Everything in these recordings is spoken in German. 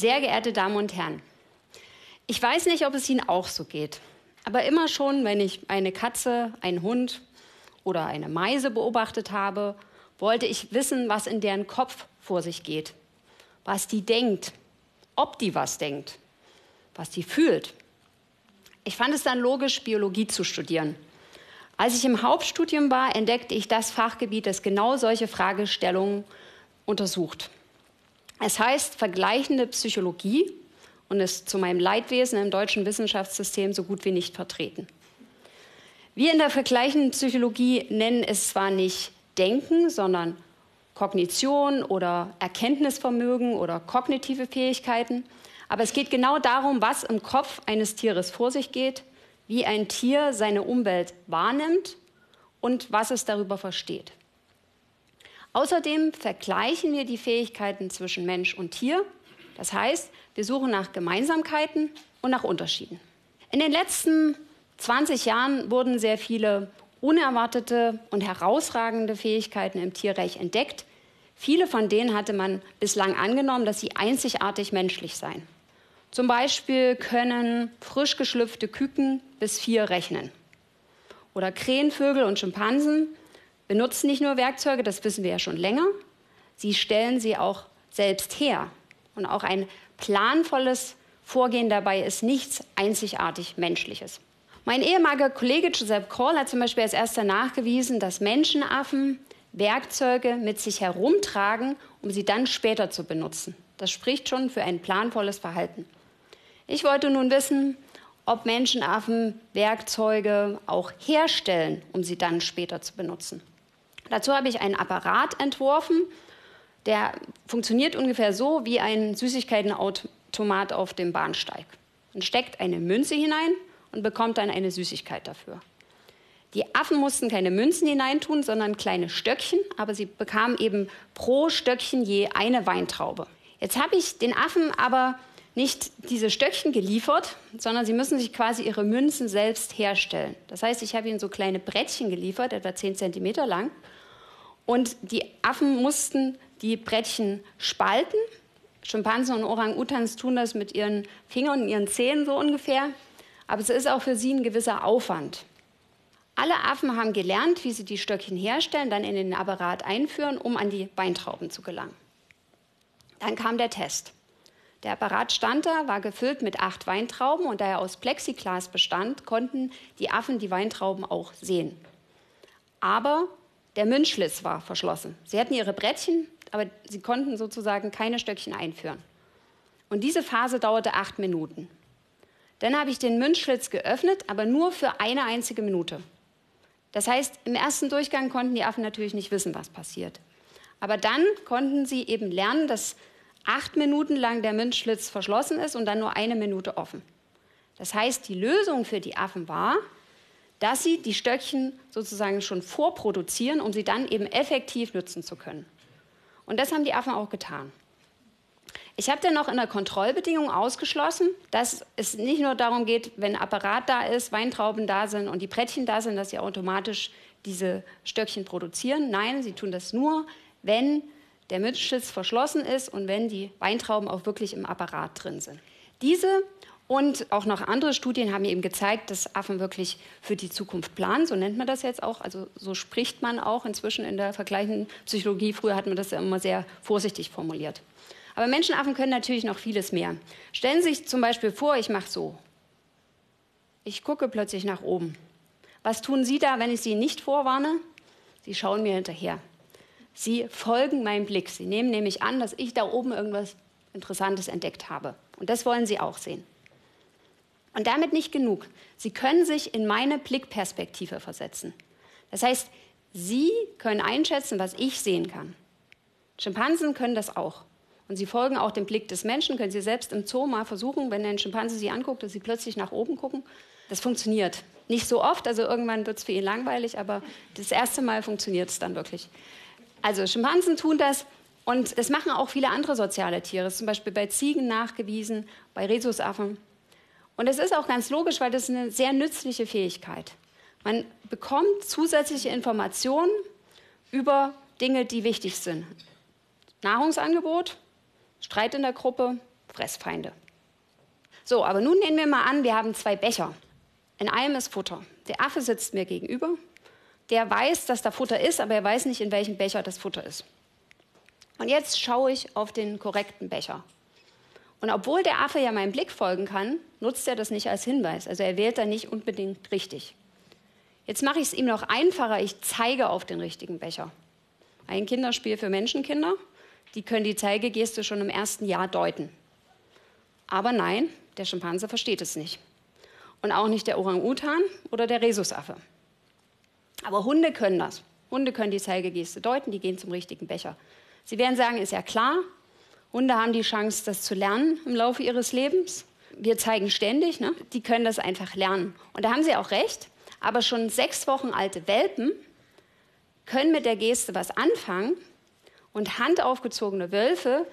Sehr geehrte Damen und Herren, ich weiß nicht, ob es Ihnen auch so geht, aber immer schon, wenn ich eine Katze, einen Hund oder eine Meise beobachtet habe, wollte ich wissen, was in deren Kopf vor sich geht, was die denkt, ob die was denkt, was die fühlt. Ich fand es dann logisch, Biologie zu studieren. Als ich im Hauptstudium war, entdeckte ich das Fachgebiet, das genau solche Fragestellungen untersucht. Es heißt vergleichende Psychologie und ist zu meinem Leidwesen im deutschen Wissenschaftssystem so gut wie nicht vertreten. Wir in der vergleichenden Psychologie nennen es zwar nicht Denken, sondern Kognition oder Erkenntnisvermögen oder kognitive Fähigkeiten, aber es geht genau darum, was im Kopf eines Tieres vor sich geht, wie ein Tier seine Umwelt wahrnimmt und was es darüber versteht. Außerdem vergleichen wir die Fähigkeiten zwischen Mensch und Tier. Das heißt, wir suchen nach Gemeinsamkeiten und nach Unterschieden. In den letzten 20 Jahren wurden sehr viele unerwartete und herausragende Fähigkeiten im Tierreich entdeckt. Viele von denen hatte man bislang angenommen, dass sie einzigartig menschlich seien. Zum Beispiel können frisch geschlüpfte Küken bis vier rechnen. Oder Krähenvögel und Schimpansen benutzen nicht nur Werkzeuge, das wissen wir ja schon länger, sie stellen sie auch selbst her. Und auch ein planvolles Vorgehen dabei ist nichts einzigartig Menschliches. Mein ehemaliger Kollege Joseph Kroll hat zum Beispiel als erster nachgewiesen, dass Menschenaffen Werkzeuge mit sich herumtragen, um sie dann später zu benutzen. Das spricht schon für ein planvolles Verhalten. Ich wollte nun wissen, ob Menschenaffen Werkzeuge auch herstellen, um sie dann später zu benutzen. Dazu habe ich einen Apparat entworfen, der funktioniert ungefähr so wie ein Süßigkeitenautomat auf dem Bahnsteig. Man steckt eine Münze hinein und bekommt dann eine Süßigkeit dafür. Die Affen mussten keine Münzen hineintun, sondern kleine Stöckchen, aber sie bekamen eben pro Stöckchen je eine Weintraube. Jetzt habe ich den Affen aber nicht diese Stöckchen geliefert, sondern sie müssen sich quasi ihre Münzen selbst herstellen. Das heißt, ich habe ihnen so kleine Brettchen geliefert, etwa 10 cm lang, und die Affen mussten die Brettchen spalten. Schimpansen und Orang-Utans tun das mit ihren Fingern und ihren Zähnen so ungefähr. Aber es ist auch für sie ein gewisser Aufwand. Alle Affen haben gelernt, wie sie die Stöckchen herstellen, dann in den Apparat einführen, um an die Weintrauben zu gelangen. Dann kam der Test. Der Apparat stand da, war gefüllt mit acht Weintrauben und da er aus Plexiglas bestand, konnten die Affen die Weintrauben auch sehen. Aber der Münzschlitz war verschlossen. Sie hatten ihre Brettchen, aber sie konnten sozusagen keine Stöckchen einführen. Und diese Phase dauerte acht Minuten. Dann habe ich den Münzschlitz geöffnet, aber nur für eine einzige Minute. Das heißt, im ersten Durchgang konnten die Affen natürlich nicht wissen, was passiert. Aber dann konnten sie eben lernen, dass acht Minuten lang der Münzschlitz verschlossen ist und dann nur eine Minute offen. Das heißt, die Lösung für die Affen war, dass sie die Stöckchen sozusagen schon vorproduzieren, um sie dann eben effektiv nutzen zu können. Und das haben die Affen auch getan. Ich habe dann noch in der Kontrollbedingung ausgeschlossen, dass es nicht nur darum geht, wenn Apparat da ist, Weintrauben da sind und die Brettchen da sind, dass sie automatisch diese Stöckchen produzieren. Nein, sie tun das nur, wenn der Münzschlitz verschlossen ist und wenn die Weintrauben auch wirklich im Apparat drin sind. Diese und auch noch andere Studien haben eben gezeigt, dass Affen wirklich für die Zukunft planen. So nennt man das jetzt auch. Also so spricht man auch inzwischen in der vergleichenden Psychologie. Früher hat man das ja immer sehr vorsichtig formuliert. Aber Menschenaffen können natürlich noch vieles mehr. Stellen Sie sich zum Beispiel vor, ich mache so. Ich gucke plötzlich nach oben. Was tun Sie da, wenn ich Sie nicht vorwarne? Sie schauen mir hinterher. Sie folgen meinem Blick. Sie nehmen nämlich an, dass ich da oben irgendwas Interessantes entdeckt habe. Und das wollen Sie auch sehen. Und damit nicht genug. Sie können sich in meine Blickperspektive versetzen. Das heißt, Sie können einschätzen, was ich sehen kann. Schimpansen können das auch. Und sie folgen auch dem Blick des Menschen. Können Sie selbst im Zoo mal versuchen, wenn ein Schimpanse Sie anguckt, dass Sie plötzlich nach oben gucken. Das funktioniert. Nicht so oft, also irgendwann wird es für ihn langweilig, aber das erste Mal funktioniert es dann wirklich. Also Schimpansen tun das und das machen auch viele andere soziale Tiere. Das ist zum Beispiel bei Ziegen nachgewiesen, bei Rhesusaffen. Und es ist auch ganz logisch, weil das ist eine sehr nützliche Fähigkeit. Man bekommt zusätzliche Informationen über Dinge, die wichtig sind. Nahrungsangebot, Streit in der Gruppe, Fressfeinde. So, aber nun nehmen wir mal an, wir haben zwei Becher. In einem ist Futter. Der Affe sitzt mir gegenüber. Der weiß, dass da Futter ist, aber er weiß nicht, in welchem Becher das Futter ist. Und jetzt schaue ich auf den korrekten Becher. Und obwohl der Affe ja meinem Blick folgen kann, nutzt er das nicht als Hinweis. Also er wählt da nicht unbedingt richtig. Jetzt mache ich es ihm noch einfacher. Ich zeige auf den richtigen Becher. Ein Kinderspiel für Menschenkinder. Die können die Zeigegeste schon im ersten Jahr deuten. Aber nein, der Schimpanse versteht es nicht. Und auch nicht der Orang-Utan oder der Rhesusaffe. Aber Hunde können das. Hunde können die Zeigegeste deuten, die gehen zum richtigen Becher. Sie werden sagen, ist ja klar, Hunde haben die Chance, das zu lernen im Laufe ihres Lebens. Wir zeigen ständig, ne? die können das einfach lernen. Und da haben sie auch recht. Aber schon sechs Wochen alte Welpen können mit der Geste was anfangen. Und handaufgezogene Wölfe,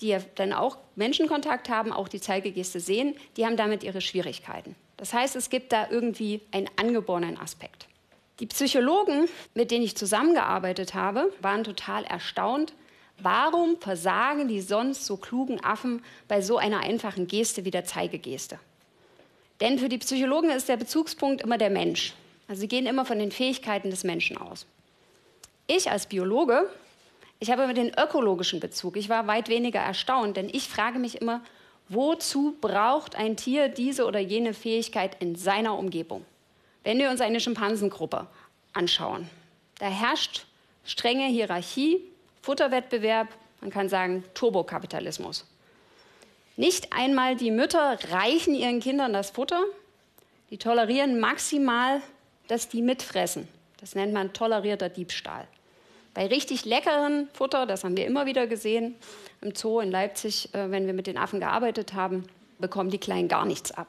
die ja dann auch Menschenkontakt haben, auch die Zeigegeste sehen, die haben damit ihre Schwierigkeiten. Das heißt, es gibt da irgendwie einen angeborenen Aspekt. Die Psychologen, mit denen ich zusammengearbeitet habe, waren total erstaunt, Warum versagen die sonst so klugen Affen bei so einer einfachen Geste wie der Zeigegeste? Denn für die Psychologen ist der Bezugspunkt immer der Mensch. Also sie gehen immer von den Fähigkeiten des Menschen aus. Ich als Biologe, ich habe immer den ökologischen Bezug. Ich war weit weniger erstaunt, denn ich frage mich immer, wozu braucht ein Tier diese oder jene Fähigkeit in seiner Umgebung? Wenn wir uns eine Schimpansengruppe anschauen, da herrscht strenge Hierarchie, Futterwettbewerb, man kann sagen Turbokapitalismus. Nicht einmal die Mütter reichen ihren Kindern das Futter, die tolerieren maximal, dass die mitfressen. Das nennt man tolerierter Diebstahl. Bei richtig leckeren Futter, das haben wir immer wieder gesehen im Zoo in Leipzig, äh, wenn wir mit den Affen gearbeitet haben, bekommen die Kleinen gar nichts ab.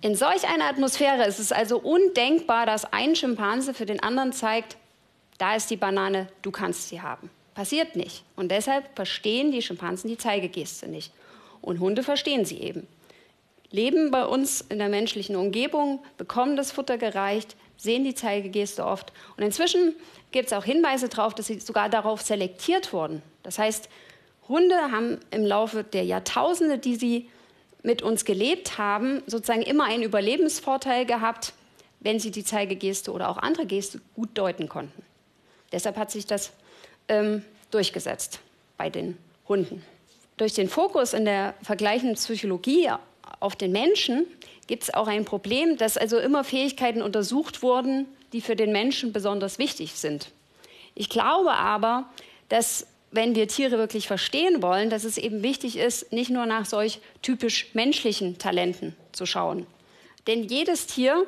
In solch einer Atmosphäre ist es also undenkbar, dass ein Schimpanse für den anderen zeigt, da ist die Banane, du kannst sie haben. Passiert nicht. Und deshalb verstehen die Schimpansen die Zeigegeste nicht. Und Hunde verstehen sie eben. Leben bei uns in der menschlichen Umgebung, bekommen das Futter gereicht, sehen die Zeigegeste oft. Und inzwischen gibt es auch Hinweise darauf, dass sie sogar darauf selektiert wurden. Das heißt, Hunde haben im Laufe der Jahrtausende, die sie mit uns gelebt haben, sozusagen immer einen Überlebensvorteil gehabt, wenn sie die Zeigegeste oder auch andere Geste gut deuten konnten. Deshalb hat sich das ähm, durchgesetzt bei den Hunden. Durch den Fokus in der vergleichenden Psychologie auf den Menschen gibt es auch ein Problem, dass also immer Fähigkeiten untersucht wurden, die für den Menschen besonders wichtig sind. Ich glaube aber, dass wenn wir Tiere wirklich verstehen wollen, dass es eben wichtig ist, nicht nur nach solch typisch menschlichen Talenten zu schauen. Denn jedes Tier,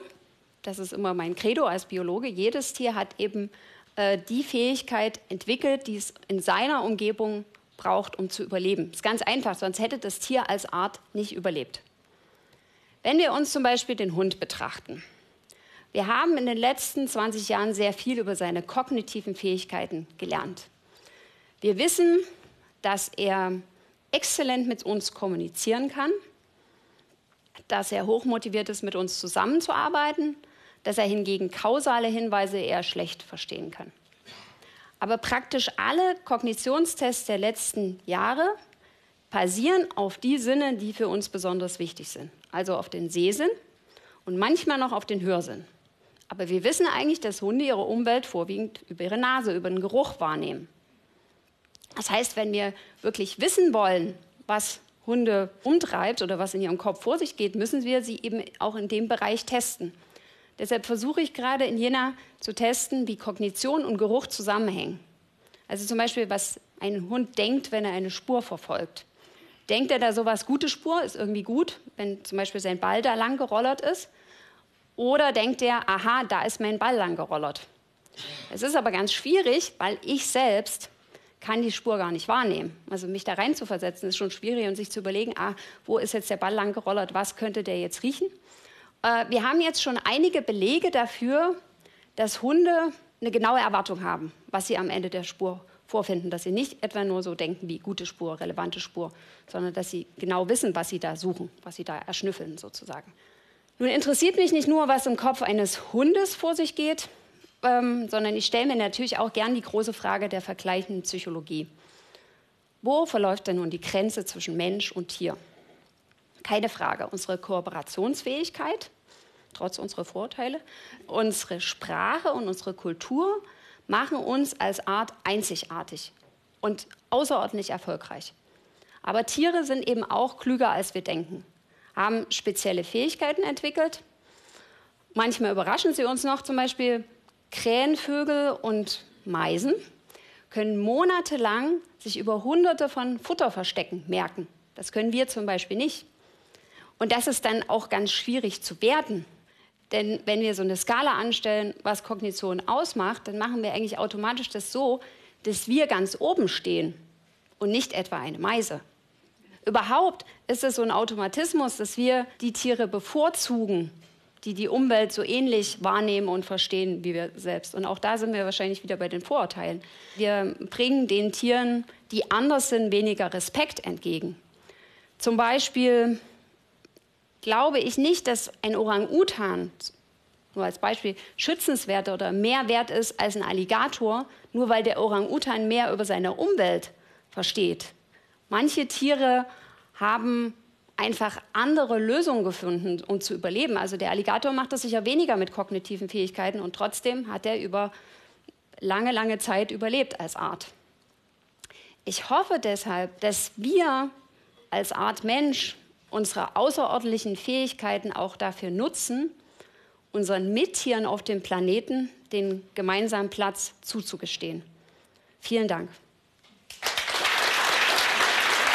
das ist immer mein Credo als Biologe, jedes Tier hat eben äh, die Fähigkeit entwickelt, die es in seiner Umgebung braucht, um zu überleben. Das ist ganz einfach, sonst hätte das Tier als Art nicht überlebt. Wenn wir uns zum Beispiel den Hund betrachten. Wir haben in den letzten 20 Jahren sehr viel über seine kognitiven Fähigkeiten gelernt. Wir wissen, dass er exzellent mit uns kommunizieren kann, dass er hochmotiviert ist, mit uns zusammenzuarbeiten, dass er hingegen kausale Hinweise eher schlecht verstehen kann. Aber praktisch alle Kognitionstests der letzten Jahre basieren auf die Sinne, die für uns besonders wichtig sind. Also auf den Sehsinn und manchmal noch auf den Hörsinn. Aber wir wissen eigentlich, dass Hunde ihre Umwelt vorwiegend über ihre Nase, über den Geruch wahrnehmen. Das heißt, wenn wir wirklich wissen wollen, was Hunde umtreibt oder was in ihrem Kopf vor sich geht, müssen wir sie eben auch in dem Bereich testen. Deshalb versuche ich gerade in Jena zu testen, wie Kognition und Geruch zusammenhängen. Also zum Beispiel, was ein Hund denkt, wenn er eine Spur verfolgt. Denkt er da sowas, gute Spur, ist irgendwie gut, wenn zum Beispiel sein Ball da lang gerollert ist? Oder denkt er, aha, da ist mein Ball lang gerollert? Es ist aber ganz schwierig, weil ich selbst kann die Spur gar nicht wahrnehmen. Also mich da rein zu versetzen, ist schon schwierig und sich zu überlegen, ah, wo ist jetzt der Ball lang gerollert, was könnte der jetzt riechen? Äh, wir haben jetzt schon einige Belege dafür, dass Hunde eine genaue Erwartung haben, was sie am Ende der Spur vorfinden, dass sie nicht etwa nur so denken wie gute Spur, relevante Spur, sondern dass sie genau wissen, was sie da suchen, was sie da erschnüffeln sozusagen. Nun interessiert mich nicht nur, was im Kopf eines Hundes vor sich geht, ähm, sondern ich stelle mir natürlich auch gern die große Frage der vergleichenden Psychologie. Wo verläuft denn nun die Grenze zwischen Mensch und Tier? Keine Frage, unsere Kooperationsfähigkeit, trotz unserer Vorteile, unsere Sprache und unsere Kultur machen uns als Art einzigartig und außerordentlich erfolgreich. Aber Tiere sind eben auch klüger, als wir denken, haben spezielle Fähigkeiten entwickelt. Manchmal überraschen sie uns noch, zum Beispiel Krähenvögel und Meisen können monatelang sich über hunderte von Futterverstecken merken. Das können wir zum Beispiel nicht. Und das ist dann auch ganz schwierig zu werten. Denn wenn wir so eine Skala anstellen, was Kognition ausmacht, dann machen wir eigentlich automatisch das so, dass wir ganz oben stehen und nicht etwa eine Meise. Überhaupt ist es so ein Automatismus, dass wir die Tiere bevorzugen, die die Umwelt so ähnlich wahrnehmen und verstehen wie wir selbst. Und auch da sind wir wahrscheinlich wieder bei den Vorurteilen. Wir bringen den Tieren, die anders sind, weniger Respekt entgegen. Zum Beispiel glaube ich nicht, dass ein Orang-Utan, nur als Beispiel, schützenswert oder mehr wert ist als ein Alligator, nur weil der Orang-Utan mehr über seine Umwelt versteht. Manche Tiere haben einfach andere Lösungen gefunden, um zu überleben. Also der Alligator macht das sicher weniger mit kognitiven Fähigkeiten und trotzdem hat er über lange, lange Zeit überlebt als Art. Ich hoffe deshalb, dass wir als Art Mensch unsere außerordentlichen Fähigkeiten auch dafür nutzen, unseren Mittieren auf dem Planeten den gemeinsamen Platz zuzugestehen. Vielen Dank.